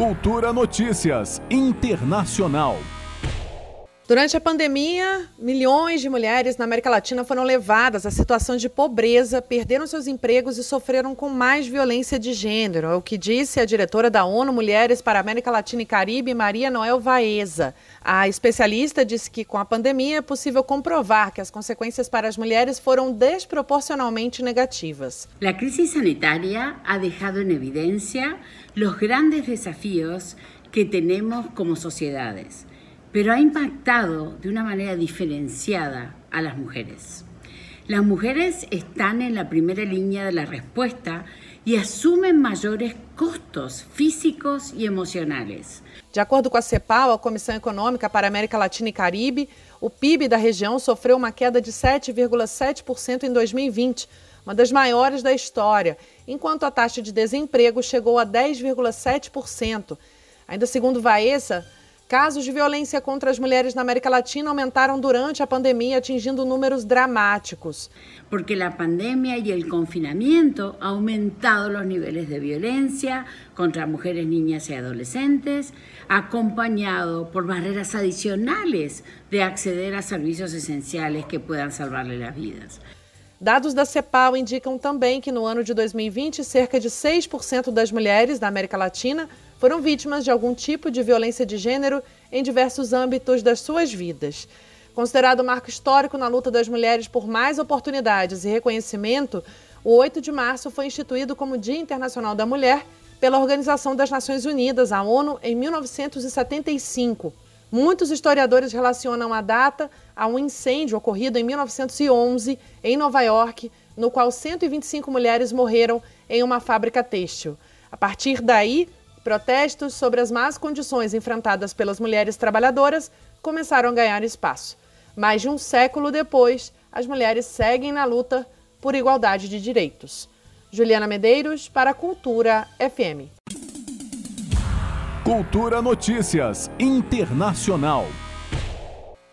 Cultura Notícias Internacional. Durante a pandemia, milhões de mulheres na América Latina foram levadas à situação de pobreza, perderam seus empregos e sofreram com mais violência de gênero. É o que disse a diretora da ONU Mulheres para a América Latina e Caribe, Maria Noel Vaeza. A especialista disse que com a pandemia é possível comprovar que as consequências para as mulheres foram desproporcionalmente negativas. A crise sanitária ha deixado em evidência os grandes desafios que temos como sociedades. Pero ha impactado de una manera diferenciada a las mujeres. Las mujeres están en la primera línea de la respuesta y asumen mayores custos físicos y emocionales. De acordo com a CEPAL, a Comissão Econômica para a América Latina e Caribe, o PIB da região sofreu uma queda de 7,7% em 2020, uma das maiores da história, enquanto a taxa de desemprego chegou a 10,7%. Ainda segundo Vaessa, Casos de violência contra as mulheres na América Latina aumentaram durante a pandemia, atingindo números dramáticos. Porque a pandemia e o confinamento aumentado os níveis de violência contra mulheres, niñas e adolescentes, acompanhado por barreiras adicionais de acceder a serviços essenciais que puedan salvarle as vidas. Dados da CEPAL indicam também que no ano de 2020, cerca de 6% das mulheres da América Latina foram vítimas de algum tipo de violência de gênero em diversos âmbitos das suas vidas. Considerado marco histórico na luta das mulheres por mais oportunidades e reconhecimento, o 8 de março foi instituído como Dia Internacional da Mulher pela Organização das Nações Unidas, a ONU, em 1975. Muitos historiadores relacionam a data a um incêndio ocorrido em 1911 em Nova York, no qual 125 mulheres morreram em uma fábrica têxtil. A partir daí, Protestos sobre as más condições enfrentadas pelas mulheres trabalhadoras começaram a ganhar espaço. Mais de um século depois, as mulheres seguem na luta por igualdade de direitos. Juliana Medeiros, para a Cultura FM. Cultura Notícias Internacional.